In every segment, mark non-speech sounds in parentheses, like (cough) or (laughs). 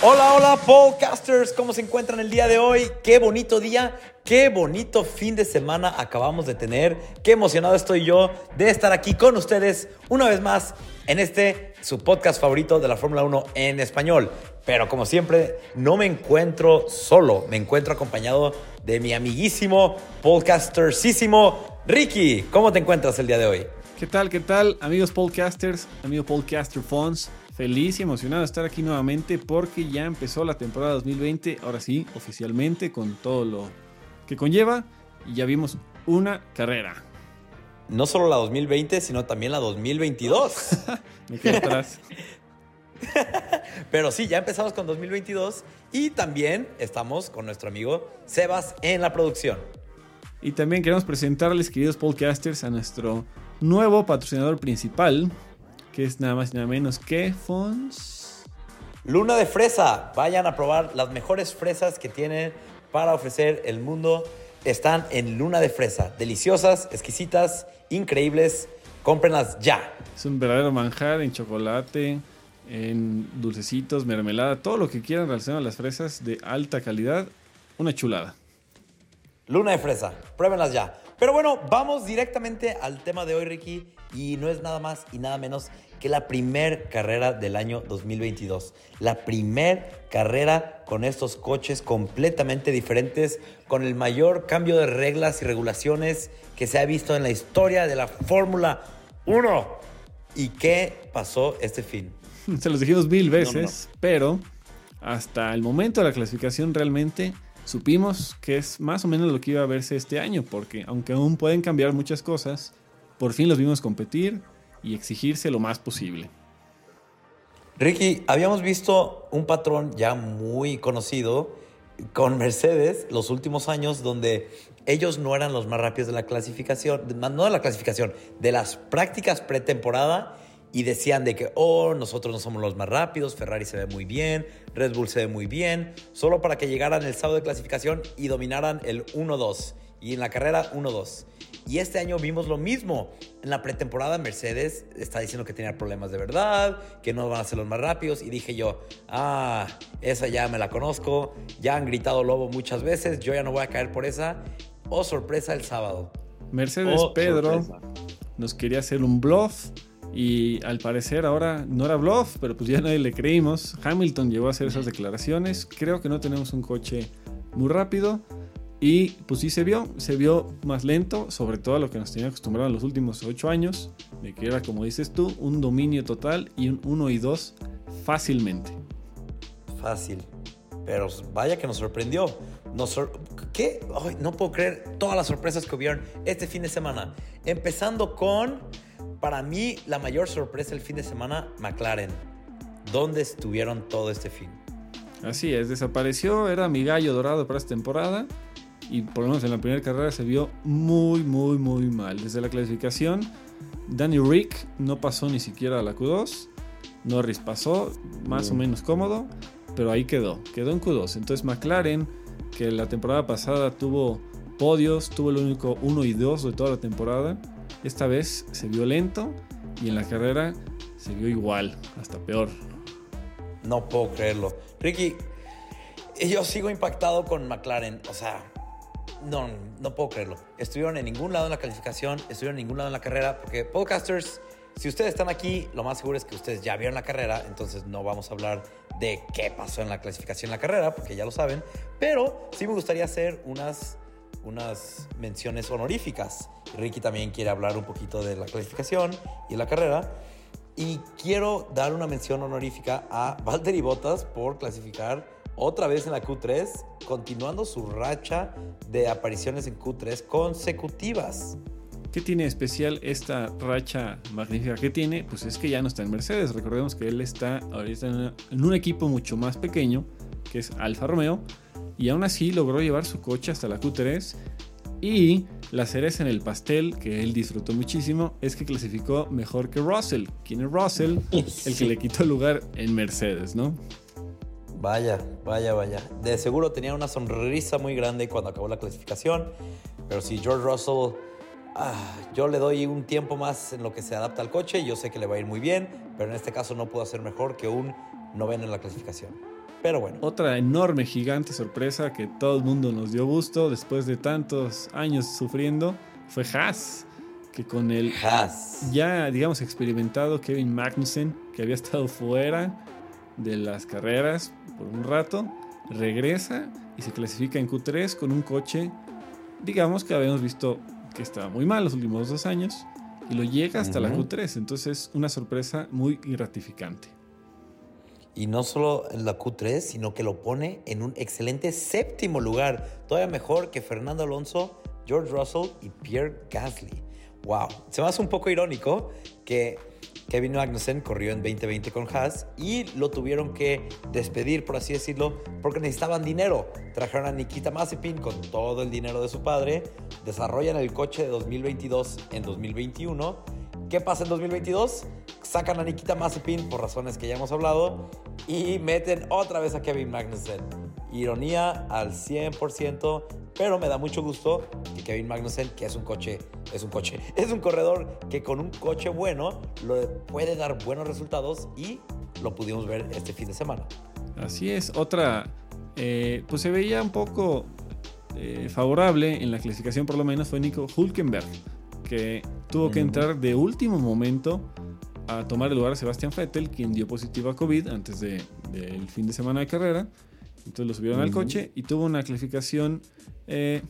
Hola, hola, podcasters, ¿cómo se encuentran el día de hoy? Qué bonito día, qué bonito fin de semana acabamos de tener. Qué emocionado estoy yo de estar aquí con ustedes una vez más en este, su podcast favorito de la Fórmula 1 en español. Pero como siempre, no me encuentro solo, me encuentro acompañado de mi amiguísimo, podcastersísimo, Ricky. ¿Cómo te encuentras el día de hoy? ¿Qué tal, qué tal, amigos podcasters, amigos podcaster fans? Feliz y emocionado de estar aquí nuevamente porque ya empezó la temporada 2020, ahora sí, oficialmente, con todo lo que conlleva, y ya vimos una carrera. No solo la 2020, sino también la 2022. (laughs) Me atrás. (laughs) Pero sí, ya empezamos con 2022 y también estamos con nuestro amigo Sebas en la producción. Y también queremos presentarles, queridos podcasters, a nuestro nuevo patrocinador principal, que es nada más y nada menos que Fons. Luna de fresa. Vayan a probar las mejores fresas que tienen para ofrecer el mundo. Están en Luna de fresa. Deliciosas, exquisitas, increíbles. Cómprenlas ya. Es un verdadero manjar en chocolate, en dulcecitos, mermelada, todo lo que quieran relacionado a las fresas de alta calidad. Una chulada. Luna de fresa. Pruébenlas ya. Pero bueno, vamos directamente al tema de hoy, Ricky. Y no es nada más y nada menos que la primer carrera del año 2022. La primer carrera con estos coches completamente diferentes, con el mayor cambio de reglas y regulaciones que se ha visto en la historia de la Fórmula 1. ¿Y qué pasó este fin? (laughs) Se los dijimos mil veces, pero hasta el momento de la clasificación realmente supimos que es más o menos lo que iba a verse este año, porque aunque aún pueden cambiar muchas cosas, por fin los vimos competir y exigirse lo más posible. Ricky, habíamos visto un patrón ya muy conocido con Mercedes los últimos años donde ellos no eran los más rápidos de la clasificación, no de la clasificación, de las prácticas pretemporada y decían de que, oh, nosotros no somos los más rápidos, Ferrari se ve muy bien, Red Bull se ve muy bien, solo para que llegaran el sábado de clasificación y dominaran el 1-2 y en la carrera 1-2. Y este año vimos lo mismo. En la pretemporada Mercedes está diciendo que tenía problemas de verdad, que no van a ser los más rápidos. Y dije yo, ah, esa ya me la conozco. Ya han gritado lobo muchas veces, yo ya no voy a caer por esa. Oh, sorpresa el sábado. Mercedes Oh, Pedro sorpresa. nos quería hacer un bluff y al parecer ahora no era bluff, pero pues ya nadie le creímos. Hamilton llegó a hacer esas declaraciones. Creo que no tenemos un coche muy rápido. Y pues sí se vio, se vio más lento, sobre todo a lo que nos tenía acostumbrado en los últimos 8 años, de que era como dices tú, un dominio total y un 1 y 2 fácilmente. Fácil. Pero vaya que nos sorprendió. Nos sor- ¿Qué? Ay, no puedo creer todas las sorpresas que hubieron este fin de semana. Empezando con, para mí, la mayor sorpresa del fin de semana, McLaren. ¿Dónde estuvieron todo este fin? Así es, desapareció, era mi gallo dorado para esta temporada y por lo menos en la primera carrera se vio muy, muy, muy mal. Desde la clasificación, Danny Rick no pasó ni siquiera a la Q2, Norris pasó más o menos cómodo, pero ahí quedó, quedó en Q2. Entonces McLaren, que la temporada pasada tuvo podios, tuvo el único 1 y 2 de toda la temporada, esta vez se vio lento y en la carrera se vio igual, hasta peor. No puedo creerlo. Ricky, yo sigo impactado con McLaren. O sea, no, no puedo creerlo. Estuvieron en ningún lado en la calificación, estuvieron en ningún lado en la carrera, porque podcasters, si ustedes están aquí, lo más seguro es que ustedes ya vieron la carrera, entonces no vamos a hablar de qué pasó en la clasificación en la carrera, porque ya lo saben, pero sí me gustaría hacer unas, unas menciones honoríficas. Ricky también quiere hablar un poquito de la clasificación y la carrera. Y quiero dar una mención honorífica a Valtteri Bottas por clasificar otra vez en la Q3, continuando su racha de apariciones en Q3 consecutivas. ¿Qué tiene especial esta racha magnífica que tiene? Pues es que ya no está en Mercedes. Recordemos que él está ahorita en, una- en un equipo mucho más pequeño, que es Alfa Romeo, y aún así logró llevar su coche hasta la Q3. Y la cereza en el pastel, que él disfrutó muchísimo, es que clasificó mejor que Russell. ¿Quién es Russell? (laughs) El que le quitó el lugar en Mercedes, ¿no? Vaya, vaya, vaya. De seguro tenía una sonrisa muy grande cuando acabó la clasificación. Pero si George Russell, ah, yo le doy un tiempo más en lo que se adapta al coche. Yo sé que le va a ir muy bien, pero en este caso no pudo hacer mejor que un noveno en la clasificación. Pero bueno. Otra enorme, gigante sorpresa que todo el mundo nos dio gusto después de tantos años sufriendo fue Haas. Que con el Haas. ya, digamos, experimentado Kevin Magnussen, que había estado fuera de las carreras por un rato, regresa y se clasifica en Q3 con un coche, digamos, que habíamos visto que estaba muy mal los últimos dos años y lo llega hasta la Ujú. Q3. Entonces, una sorpresa muy gratificante. Y no solo en la Q3, sino que lo pone en un excelente séptimo lugar. Todavía mejor que Fernando Alonso, George Russell y Pierre Gasly. Wow. Se me hace un poco irónico que Kevin Magnussen corrió en 2020 con Haas y lo tuvieron que despedir, por así decirlo, porque necesitaban dinero. Trajeron a Nikita Mazepin con todo el dinero de su padre, desarrollan el coche de 2022 en 2021. ¿Qué pasa en 2022? Sacan a Nikita Mazepin por razones que ya hemos hablado y meten otra vez a Kevin Magnussen. Ironía al 100%, pero me da mucho gusto que Kevin Magnussen, que es un coche, es un coche, (laughs) es un corredor que con un coche bueno lo puede dar buenos resultados y lo pudimos ver este fin de semana. Así es, otra, eh, pues se veía un poco eh, favorable en la clasificación, por lo menos, fue Nico Hulkenberg, que tuvo que Ujú. entrar de último momento a tomar el lugar de Sebastián Vettel, quien dio positivo a COVID antes de- del fin de semana de carrera. Entonces lo subieron al Ujú. coche y tuvo una clasificación, eh,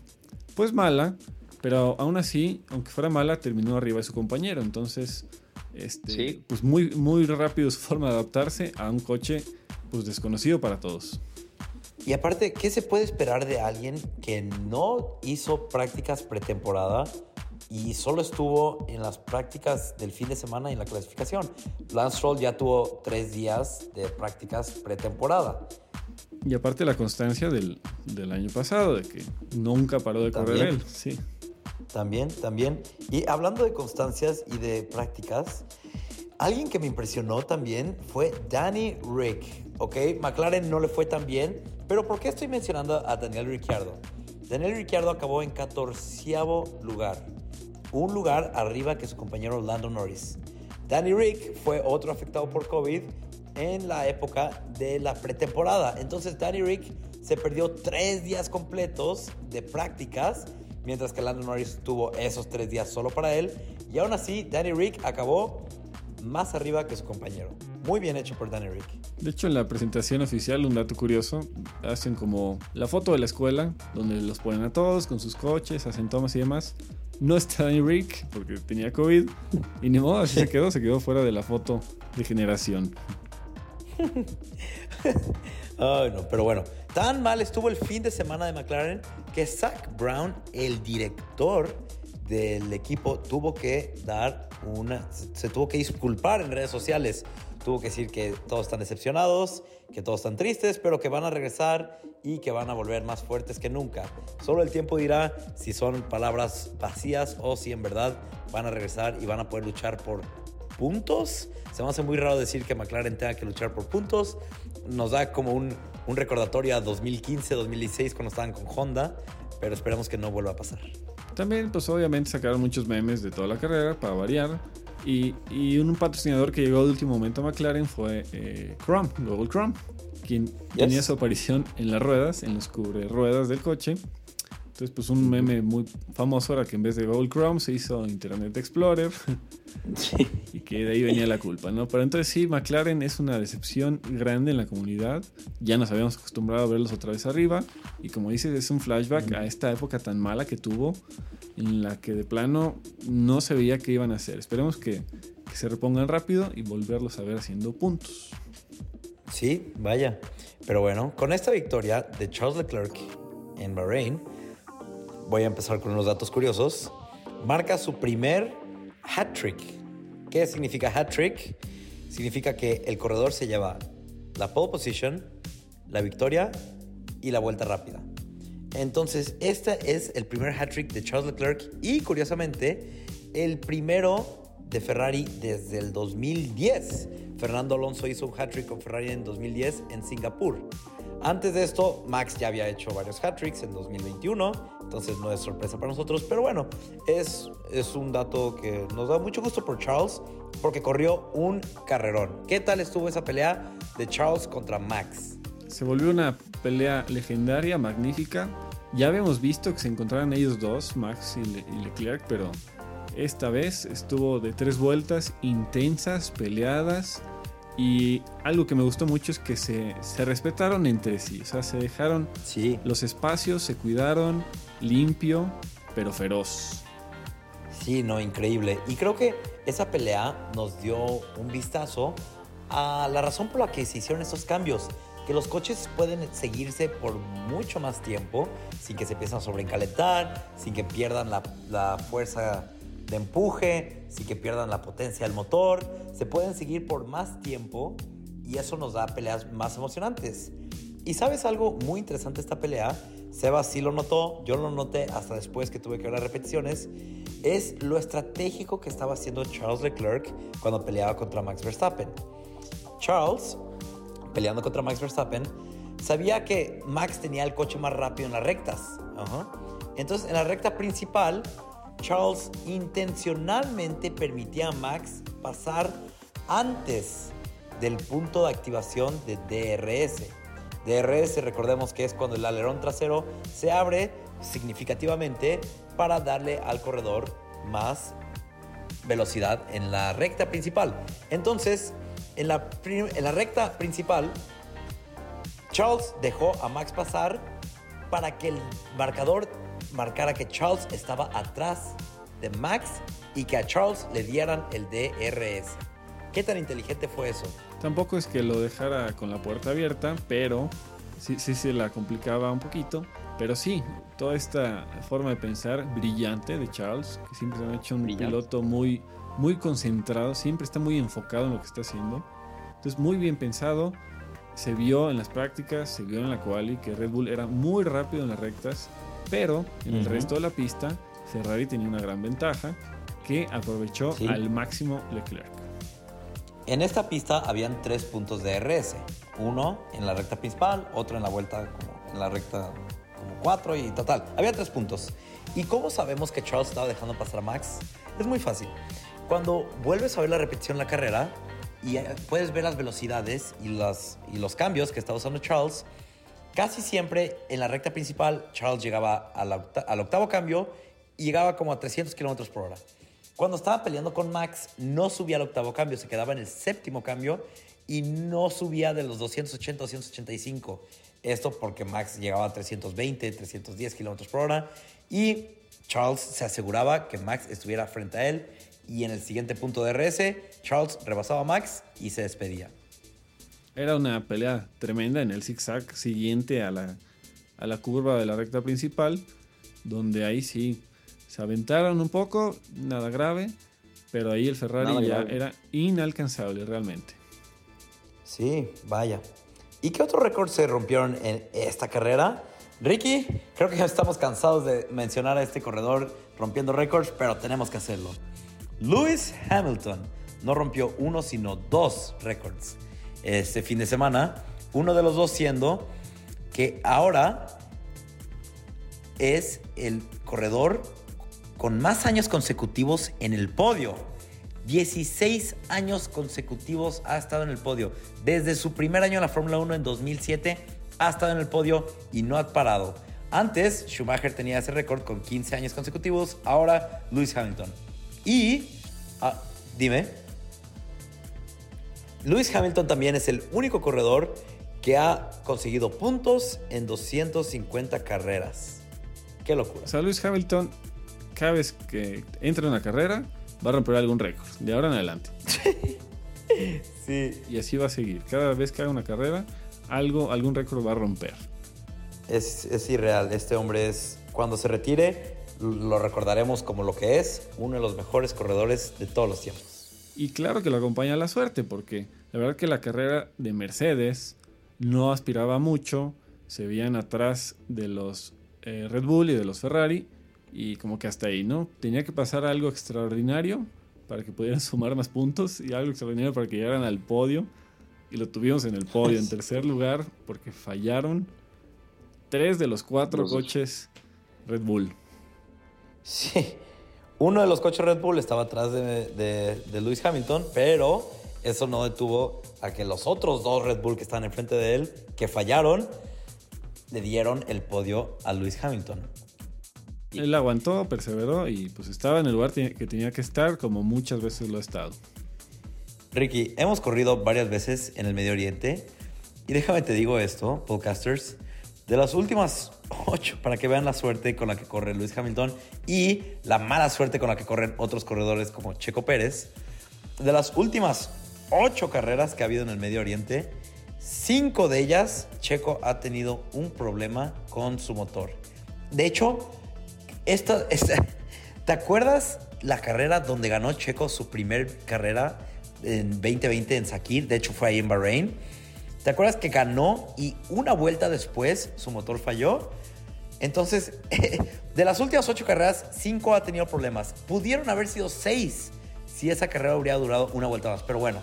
pues mala, pero aún así, aunque fuera mala, terminó arriba de su compañero. Entonces, este, Sí. pues muy, muy rápido su (laughs) forma de adaptarse a un coche pues desconocido para todos. Y aparte, ¿qué se puede esperar de alguien que no hizo prácticas pretemporada y solo estuvo en las prácticas del fin de semana y en la clasificación? Lance Stroll ya tuvo tres días de prácticas pretemporada. Y aparte la constancia del, del año pasado, de que nunca paró de correr También. él. Sí. También, también. Y hablando de constancias y de prácticas, alguien que me impresionó también fue Danny Rick. Ok, McLaren no le fue tan bien, pero ¿por qué estoy mencionando a Daniel Ricciardo? Daniel Ricciardo acabó en 14 lugar, un lugar arriba que su compañero Lando Norris. Danny Rick fue otro afectado por COVID en la época de la pretemporada. Entonces Danny Rick se perdió tres días completos de prácticas, mientras que Lando Norris tuvo esos tres días solo para él. Y aún así, Danny Rick acabó más arriba que su compañero. Muy bien hecho por Danny Rick. De hecho, en la presentación oficial, un dato curioso, hacen como la foto de la escuela, donde los ponen a todos con sus coches, hacen tomas y demás. No está Danny Rick, porque tenía COVID, y ni modo, así se quedó, se quedó fuera de la foto de generación. (laughs) Ay, no, pero bueno, tan mal estuvo el fin de semana de McLaren que Zach Brown, el director del equipo, tuvo que dar una. Se tuvo que disculpar en redes sociales. Tuvo que decir que todos están decepcionados, que todos están tristes, pero que van a regresar y que van a volver más fuertes que nunca. Solo el tiempo dirá si son palabras vacías o si en verdad van a regresar y van a poder luchar por puntos. Se me hace muy raro decir que McLaren tenga que luchar por puntos. Nos da como un, un recordatorio a 2015, 2016 cuando estaban con Honda, pero esperemos que no vuelva a pasar. También, pues obviamente sacaron muchos memes de toda la carrera para variar. Y, y un patrocinador que llegó último momento a McLaren fue eh, Chrome, Google Chrome, quien tenía su aparición en las ruedas, en los cubre ruedas del coche. Entonces, pues un meme muy famoso era que en vez de Google Chrome se hizo Internet Explorer y que de ahí venía la culpa, ¿no? Pero entonces sí, McLaren es una decepción grande en la comunidad. Ya nos habíamos acostumbrado a verlos otra vez arriba y como dices, es un flashback a esta época tan mala que tuvo en la que de plano no se veía qué iban a hacer. Esperemos que, que se repongan rápido y volverlos a ver haciendo puntos. Sí, vaya. Pero bueno, con esta victoria de Charles Leclerc en Bahrein, voy a empezar con unos datos curiosos. Marca su primer hat trick. ¿Qué significa hat trick? Significa que el corredor se lleva la pole position, la victoria y la vuelta rápida. Entonces, este es el primer hat trick de Charles Leclerc y curiosamente, el primero de Ferrari desde el 2010. Fernando Alonso hizo un hat trick con Ferrari en 2010 en Singapur. Antes de esto, Max ya había hecho varios hat tricks en 2021, entonces no es sorpresa para nosotros, pero bueno, es, es un dato que nos da mucho gusto por Charles porque corrió un carrerón. ¿Qué tal estuvo esa pelea de Charles contra Max? se volvió una pelea legendaria, magnífica. Ya habíamos visto que se encontraran ellos dos, Max y, Le y Leclerc, pero esta vez estuvo de tres vueltas intensas, peleadas. Y algo que me gustó mucho es que se, se respetaron entre sí. O sea, se dejaron Sí. los espacios, se cuidaron, limpio, pero feroz. Sí, no, increíble. Y creo que esa pelea nos dio un vistazo a la razón por la que se hicieron estos cambios. Que los coches pueden seguirse por mucho más tiempo sin que se empiecen a sobrecalentar, sin que pierdan la, la fuerza de empuje, sin que pierdan la potencia del motor. Se pueden seguir por más tiempo y eso nos da peleas más emocionantes. Y sabes algo muy interesante de esta pelea, Sebas sí lo notó, yo lo noté hasta después que tuve que ver las repeticiones, es lo estratégico que estaba haciendo Charles Leclerc cuando peleaba contra Max Verstappen. Charles, peleando contra Max Verstappen, sabía que Max tenía el coche más rápido en las rectas. Entonces, en la recta principal, Charles intencionalmente permitía a Max pasar antes del punto de activación de DRS. DRS, recordemos que es cuando el alerón trasero se abre significativamente para darle al corredor más velocidad en la recta principal. Entonces, en la, en la recta principal, Charles dejó a Max pasar para que el marcador marcara que Charles estaba atrás de Max y que a Charles le dieran el DRS. ¿Qué tan inteligente fue eso? Tampoco es que lo dejara con la puerta abierta, pero sí, sí se la complicaba un poquito. Pero sí, toda esta forma de pensar brillante de Charles, que siempre se ha hecho un Brillante. piloto muy, muy concentrado, siempre está muy enfocado en lo que está haciendo. Entonces, muy bien pensado. Se vio en las prácticas, se vio en la quali que Red Bull era muy rápido en las rectas, pero en el resto de la pista Ferrari tenía una gran ventaja que aprovechó Sí. al máximo Leclerc. En esta pista habían tres puntos de RS. Uno en la recta principal, otro en la vuelta como en la recta como cuatro y total. Había tres puntos. ¿Y cómo sabemos que Charles estaba dejando pasar a Max? Es muy fácil. Cuando vuelves a ver la repetición de la carrera y eh, puedes ver las velocidades y, los cambios que está usando Charles, casi siempre en la recta principal Charles llegaba a la octa- al octavo cambio y llegaba como a 300 kilómetros por hora. Cuando estaba peleando con Max, no subía al octavo cambio, se quedaba en el séptimo cambio y no subía de los 280 285. Esto porque Max llegaba a 320, 310 kilómetros por hora y Charles se aseguraba que Max estuviera frente a él y en el siguiente punto de RS, Charles rebasaba a Max y se despedía. Era una pelea tremenda en el zigzag siguiente a la, a la curva de la recta principal, donde ahí sí se aventaron un poco, nada grave, pero ahí el Ferrari Nada ya grave. era inalcanzable realmente. Sí, vaya. ¿Y qué otros récords se rompieron en esta carrera? Ricky, creo que ya estamos cansados de mencionar a este corredor rompiendo récords, pero tenemos que hacerlo. Lewis Hamilton no rompió uno, sino dos récords este fin de semana. Uno de los dos siendo que ahora es el corredor con más años consecutivos en el podio. 16 años consecutivos ha estado en el podio. Desde su primer año en la Fórmula 1 en 2007 ha estado en el podio y no ha parado. Antes, Schumacher tenía ese récord con 15 años consecutivos. Ahora, Lewis Hamilton. Y, ah, dime, Lewis Hamilton también es el único corredor que ha conseguido puntos en 250 carreras. Qué locura. O sea, Lewis Hamilton, cada vez que entra en una carrera, va a romper algún récord, de ahora en adelante. (laughs) Sí. Y así va a seguir. Cada vez que haga una carrera, algo, algún récord va a romper. Es, es irreal. Este hombre es, cuando se retire, lo recordaremos como lo que es, uno de los mejores corredores de todos los tiempos. Y claro que lo acompaña la suerte, porque la verdad que la carrera de Mercedes no aspiraba mucho, se veían atrás de los eh, Red Bull y de los Ferrari, y como que hasta ahí, ¿no? Tenía que pasar algo extraordinario para que pudieran (laughs) sumar más puntos y algo extraordinario para que llegaran al podio. Y lo tuvimos en el podio, en (laughs) tercer lugar, porque fallaron tres de los cuatro coches Red Bull. Sí. Uno de los coches Red Bull estaba atrás de, de- de Lewis Hamilton, pero eso no detuvo a que los otros dos Red Bull que están enfrente de él, que fallaron, le dieron el podio a Lewis Hamilton. Él aguantó, perseveró y pues estaba en el lugar que tenía que estar como muchas veces lo ha estado. Ricky, hemos corrido varias veces en el Medio Oriente y déjame te digo esto, podcasters, de las últimas ocho, para que vean la suerte con la que corre Luis Hamilton y la mala suerte con la que corren otros corredores como Checo Pérez, de las últimas ocho carreras que ha habido en el Medio Oriente, cinco de ellas Checo ha tenido un problema con su motor. De hecho, esta, ¿te acuerdas la carrera donde ganó Checo su primer carrera en 2020 en Sakir? De hecho, fue ahí en Bahrein. ¿Te acuerdas que ganó y una vuelta después su motor falló? Entonces, (laughs) de las últimas ocho carreras, cinco ha tenido problemas. Pudieron haber sido seis si esa carrera hubiera durado una vuelta más. Pero bueno,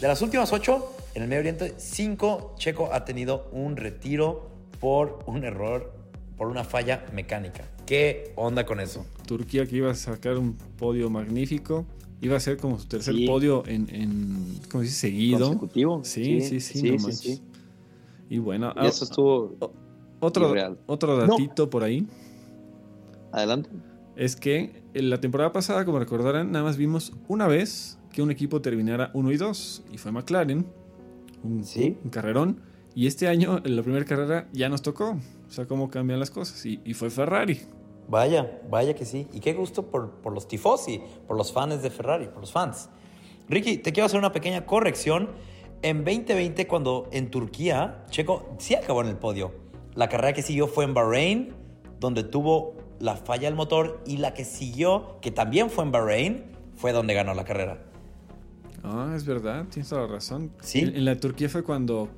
de las últimas ocho, en el Medio Oriente, cinco Checo ha tenido un retiro por un error, por una falla mecánica. ¿Qué onda con eso? Turquía que iba a sacar un podio magnífico. Iba a ser como su tercer podio en, en ¿cómo se dice? Seguido. Consecutivo. Sí, sí, sí, no sí, Y bueno. Y eso estuvo. Otro, otro datito por ahí. Adelante. Es que en la temporada pasada, como recordarán, nada más vimos una vez que un equipo terminara 1 y 2. Y fue McLaren. Un, ¿Sí? un carrerón. Y este año, en la primera carrera, ya nos tocó. O sea, cómo cambian las cosas. Y, y fue Ferrari. Vaya, vaya que sí. Y qué gusto por, por los tifosi, por los fans de Ferrari, por los fans. Ricky, te quiero hacer una pequeña corrección. En 2020, cuando en Turquía, Checo sí acabó en el podio. La carrera que siguió fue en Bahrein, donde tuvo la falla del motor, y la que siguió, que también fue en Bahrein, fue donde ganó la carrera. Ah, es verdad, tienes toda la razón. Sí. En, en la Turquía fue cuando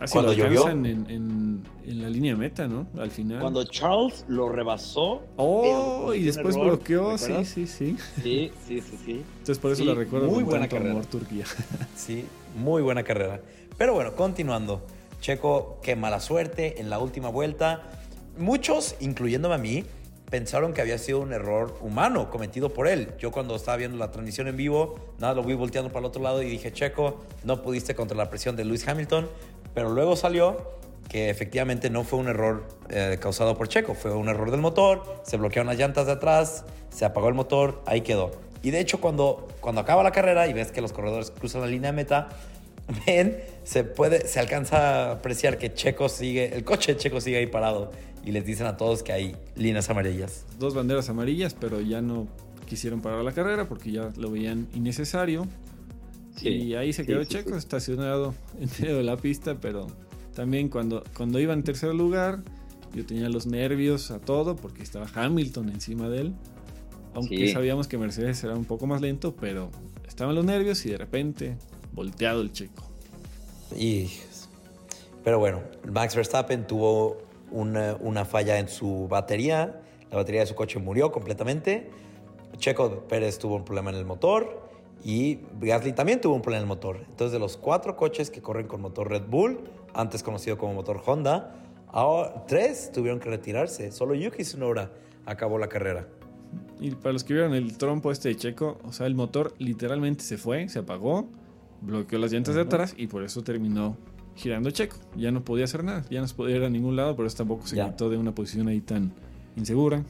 casi Cuando lo llovió. en, en, en la línea meta, ¿no? Al final. Cuando Charles lo rebasó. Oh, y después error, bloqueó, ¿te sí, sí, sí. Sí, sí, sí, sí. Entonces por eso Sí, la recuerdo muy buena tanto carrera. amor Turquía. (laughs) Sí, muy buena carrera. Pero bueno, continuando. Checo, qué mala suerte en la última vuelta. Muchos, incluyéndome a mí, pensaron que había sido un error humano cometido por él. Yo cuando estaba viendo la transmisión en vivo, nada, lo vi volteando para el otro lado y dije, Checo, no pudiste contra la presión de Lewis Hamilton. Pero luego salió que efectivamente no fue un error eh, causado por Checo, fue un error del motor, se bloquearon las llantas de atrás, se apagó el motor, ahí quedó. Y de hecho cuando, cuando acaba la carrera y ves que los corredores cruzan la línea de meta, (laughs) ven, se puede, se alcanza a apreciar que Checo sigue, el coche de Checo sigue ahí parado y les dicen a todos que hay líneas amarillas. Dos banderas amarillas, pero ya no quisieron parar la carrera porque ya lo veían innecesario. Sí, y ahí se quedó sí, Checo estacionado (laughs) en medio de la pista, pero también cuando, cuando iba en tercer lugar, yo tenía los nervios a todo porque estaba Hamilton encima de él. Aunque sabíamos que Mercedes era un poco más lento, pero estaban los nervios y de repente volteado el Checo. Y, pero bueno, Max Verstappen tuvo una, una falla en su batería. La batería de su coche murió completamente. Checo Pérez tuvo un problema en el motor. Y Gasly también tuvo un problema en el motor. Entonces, de los cuatro coches que corren con motor Red Bull, antes conocido como motor Honda, ahora tres tuvieron que retirarse. Solo Yuki Tsunoda acabó la carrera. Y para los que vieron el trompo este de Checo, o sea, el motor literalmente se fue, se apagó, bloqueó las llantas de atrás y por eso terminó girando Checo. Ya no podía hacer nada, ya no se podía ir a ningún lado, pero eso tampoco se Ya. quitó de una posición ahí tan insegura.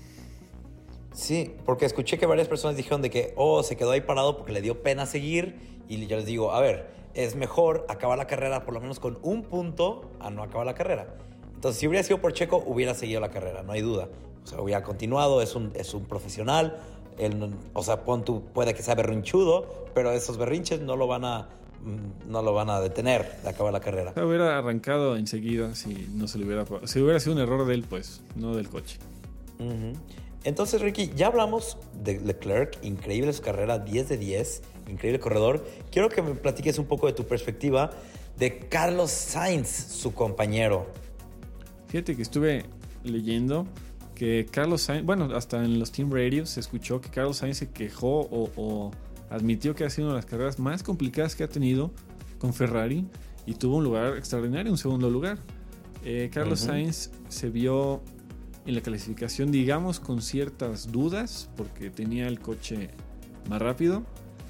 Sí, porque escuché que varias personas dijeron de que, oh, se quedó ahí parado porque le dio pena seguir. Y yo les digo, a ver, es mejor acabar la carrera por lo menos con un punto a no acabar la carrera. Entonces, si hubiera sido por Checo, hubiera seguido la carrera, no hay duda. O sea, hubiera continuado, es un, es un profesional. Él, o sea, pon tú, puede que sea berrinchudo, pero esos berrinches no lo van a, mm, no lo van a detener de acabar la carrera. O sea, hubiera arrancado enseguida si no se le hubiera... Si hubiera sido un error de él, pues, no del coche. Ujú. Entonces, Ricky, ya hablamos de Leclerc, increíble su carrera, 10 de 10, increíble corredor. Quiero que me platiques un poco de tu perspectiva de Carlos Sainz, su compañero. Fíjate que estuve leyendo que Carlos Sainz, bueno, hasta en los Team Radios se escuchó que Carlos Sainz se quejó o, o admitió que ha sido una de las carreras más complicadas que ha tenido con Ferrari y tuvo un lugar extraordinario, un segundo lugar. Eh, Carlos. Sainz se vio en la clasificación, digamos, con ciertas dudas porque tenía el coche más rápido.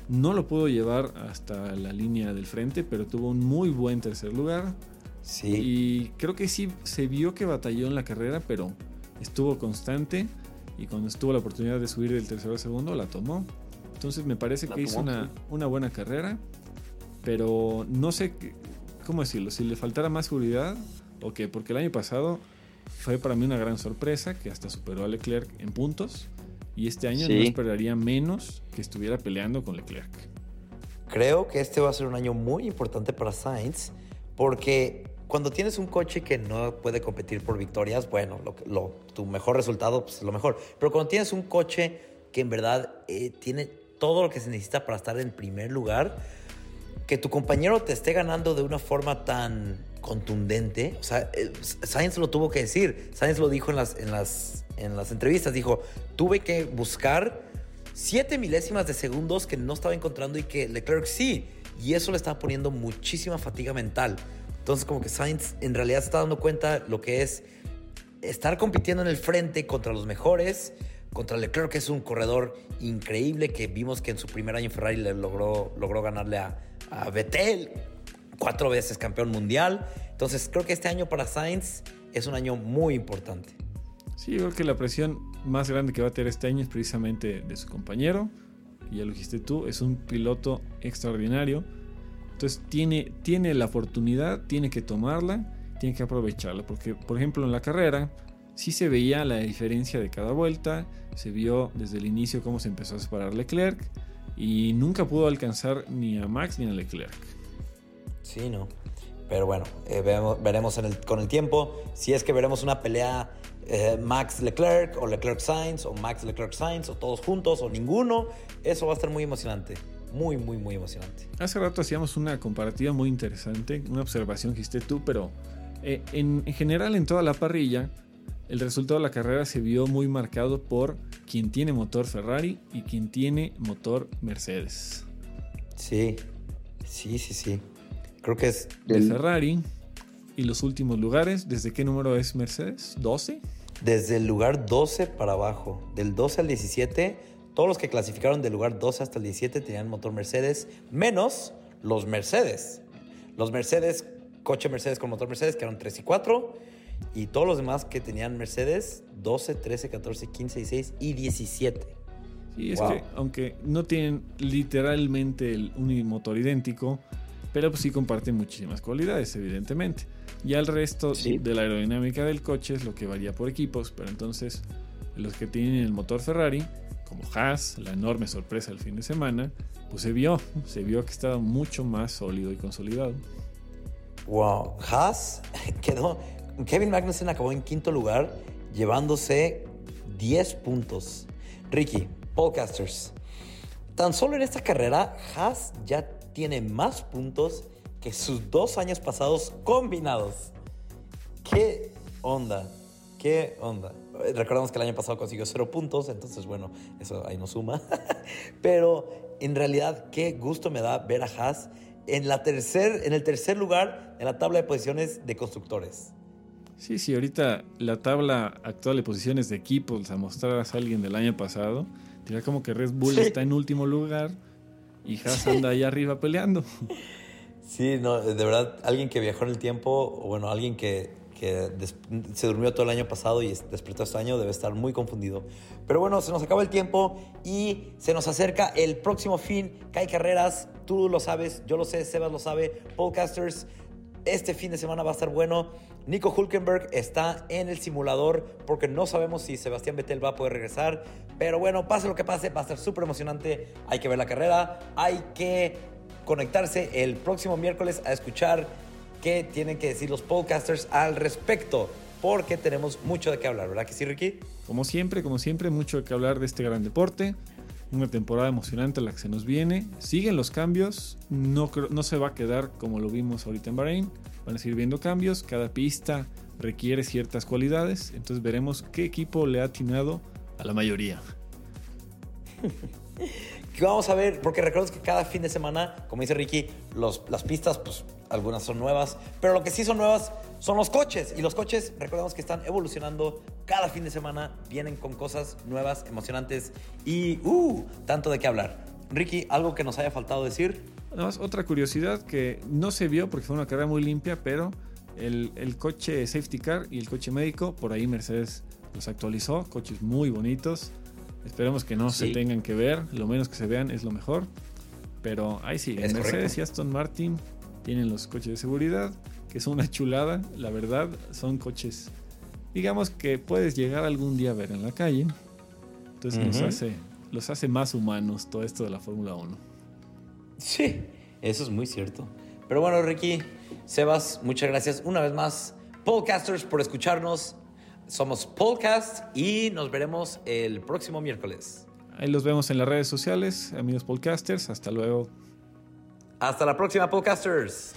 No lo pudo llevar hasta la línea del frente, pero tuvo un muy buen tercer lugar. Sí. Y creo que sí se vio que batalló en la carrera, pero estuvo constante. Y cuando estuvo la oportunidad de subir del tercero al segundo, la tomó. Entonces me parece La que hizo una, sí. una buena carrera. Pero no sé cómo decirlo, si le faltara más seguridad o qué, porque el año pasado fue para mí una gran sorpresa que hasta superó a Leclerc en puntos. Y este año no esperaría menos que estuviera peleando con Leclerc. Creo que este va a ser un año muy importante para Sainz porque cuando tienes un coche que no puede competir por victorias, bueno, lo, lo- tu mejor resultado pues, es lo mejor. Pero cuando tienes un coche que en verdad eh, tiene todo lo que se necesita para estar en primer lugar, que tu compañero te esté ganando de una forma tan contundente, o sea, eh, Sainz lo tuvo que decir, Sainz lo dijo en las, en las, en las entrevistas, dijo, tuve que buscar siete milésimas de segundos que no estaba encontrando y que Leclerc sí, y eso le estaba poniendo muchísima fatiga mental. Entonces como que Sainz en realidad está dando cuenta lo que es estar compitiendo en el frente contra los mejores, contra Leclerc, que es un corredor increíble, que vimos que en su primer año en Ferrari logró, logró ganarle a, a Vettel, cuatro veces campeón mundial. Entonces creo que este año para Sainz es un año muy importante. Sí, yo creo que la presión más grande que va a tener este año es precisamente de su compañero. Y ya lo dijiste tú, es un piloto extraordinario. Entonces tiene, tiene la oportunidad, tiene que tomarla, tiene que aprovecharla. Porque, por ejemplo, en la carrera sí se veía la diferencia de cada vuelta. Se vio desde el inicio cómo se empezó a separar Leclerc. Y nunca pudo alcanzar ni a Max ni a Leclerc. Sí, no. Pero bueno, eh, veremos en el- con el tiempo si es que veremos una pelea eh, Max Leclerc o Leclerc Sainz o Max Leclerc Sainz o todos juntos o ninguno. Eso va a estar muy emocionante. Muy, muy, muy emocionante. Hace rato hacíamos una comparativa muy interesante, una observación que hiciste tú, pero eh, en, en general en toda la parrilla, el resultado de la carrera se vio muy marcado por quien tiene motor Ferrari y quien tiene motor Mercedes. Sí, sí, sí, sí. Creo que es De Ferrari y los últimos lugares, ¿desde qué número es Mercedes? ¿12? desde el lugar 12 para abajo. Del 12 al 17, todos los que clasificaron del lugar 12 hasta el 17 tenían motor Mercedes, menos los Mercedes. Los Mercedes, coche Mercedes con motor Mercedes, que eran 3 y 4. Y todos los demás que tenían Mercedes, 12, 13, 14, 15, 16 y 17. Sí, es Wow. que aunque no tienen literalmente el unimotor idéntico, pero pues sí comparten muchísimas cualidades, evidentemente. Ya el resto Sí. de la aerodinámica del coche es lo que varía por equipos, pero entonces los que tienen el motor Ferrari, como Haas, la enorme sorpresa del fin de semana, pues se vio, se vio que estaba mucho más sólido y consolidado. Wow. Haas (laughs) quedó. Kevin Magnussen acabó en quinto lugar, llevándose 10 puntos. Ricky, Podcasters. Tan solo en esta carrera, Haas ya tiene más puntos que sus dos años pasados combinados. ¿Qué onda? ¿Qué onda? Recordamos que el año pasado consiguió cero puntos, entonces bueno, eso ahí no suma. (laughs) Pero en realidad, qué gusto me da ver a Haas en, la tercer, en el tercer lugar en la tabla de posiciones de constructores. Sí, sí, ahorita la tabla actual de posiciones de equipos a mostraras a alguien del año pasado, diría como que Red Bull Sí. está en último lugar y Haas anda ahí arriba peleando. (laughs) Sí, no, de verdad, alguien que viajó en el tiempo, bueno, alguien que, que se durmió todo el año pasado y es- despertó este año debe estar muy confundido. Pero bueno, se nos acaba el tiempo y se nos acerca el próximo fin. Cae carreras, tú lo sabes, yo lo sé, Sebas lo sabe, podcasters. Este fin de semana va a estar bueno. Nico Hulkenberg está en el simulador porque no sabemos si Sebastián Vettel va a poder regresar. Pero bueno, pase lo que pase, va a estar súper emocionante. Hay que ver la carrera, hay que conectarse el próximo miércoles a escuchar qué tienen que decir los podcasters al respecto. Porque tenemos mucho de qué hablar, ¿verdad que sí, Ricky? Como siempre, como siempre, mucho que hablar de este gran deporte. Una temporada emocionante la que se nos viene. Siguen los cambios. No, no se va a quedar como lo vimos ahorita en Bahrein. Van a seguir viendo cambios. Cada pista requiere ciertas cualidades. Entonces veremos qué equipo le ha atinado a la mayoría. (laughs) vamos a ver, porque recuerdos que cada fin de semana, como dice Ricky, los, las pistas, pues algunas son nuevas, pero lo que sí son nuevas son los coches. Y los coches, recordemos que están evolucionando cada fin de semana, vienen con cosas nuevas, emocionantes y, uh, tanto de qué hablar. Ricky, ¿algo que nos haya faltado decir? Nada más otra curiosidad que no se vio porque fue una carrera muy limpia, pero el, el coche safety car y el coche médico, por ahí Mercedes los actualizó, coches muy bonitos. Esperemos que no se Sí. tengan que ver, lo menos que se vean es lo mejor. Pero ahí sí, Es Mercedes correcto. y Aston Martin tienen los coches de seguridad, que son una chulada, la verdad, son coches, digamos que puedes llegar algún día a ver en la calle. Entonces nos Ujú. hace, los hace más humanos todo esto de la Fórmula 1. Sí, eso es muy cierto. Pero bueno, Ricky, Sebas, muchas gracias una vez más. Podcasters por escucharnos. Somos Podcast y nos veremos el próximo miércoles. Ahí los vemos en las redes sociales, amigos podcasters. Hasta luego. Hasta la próxima, Podcasters.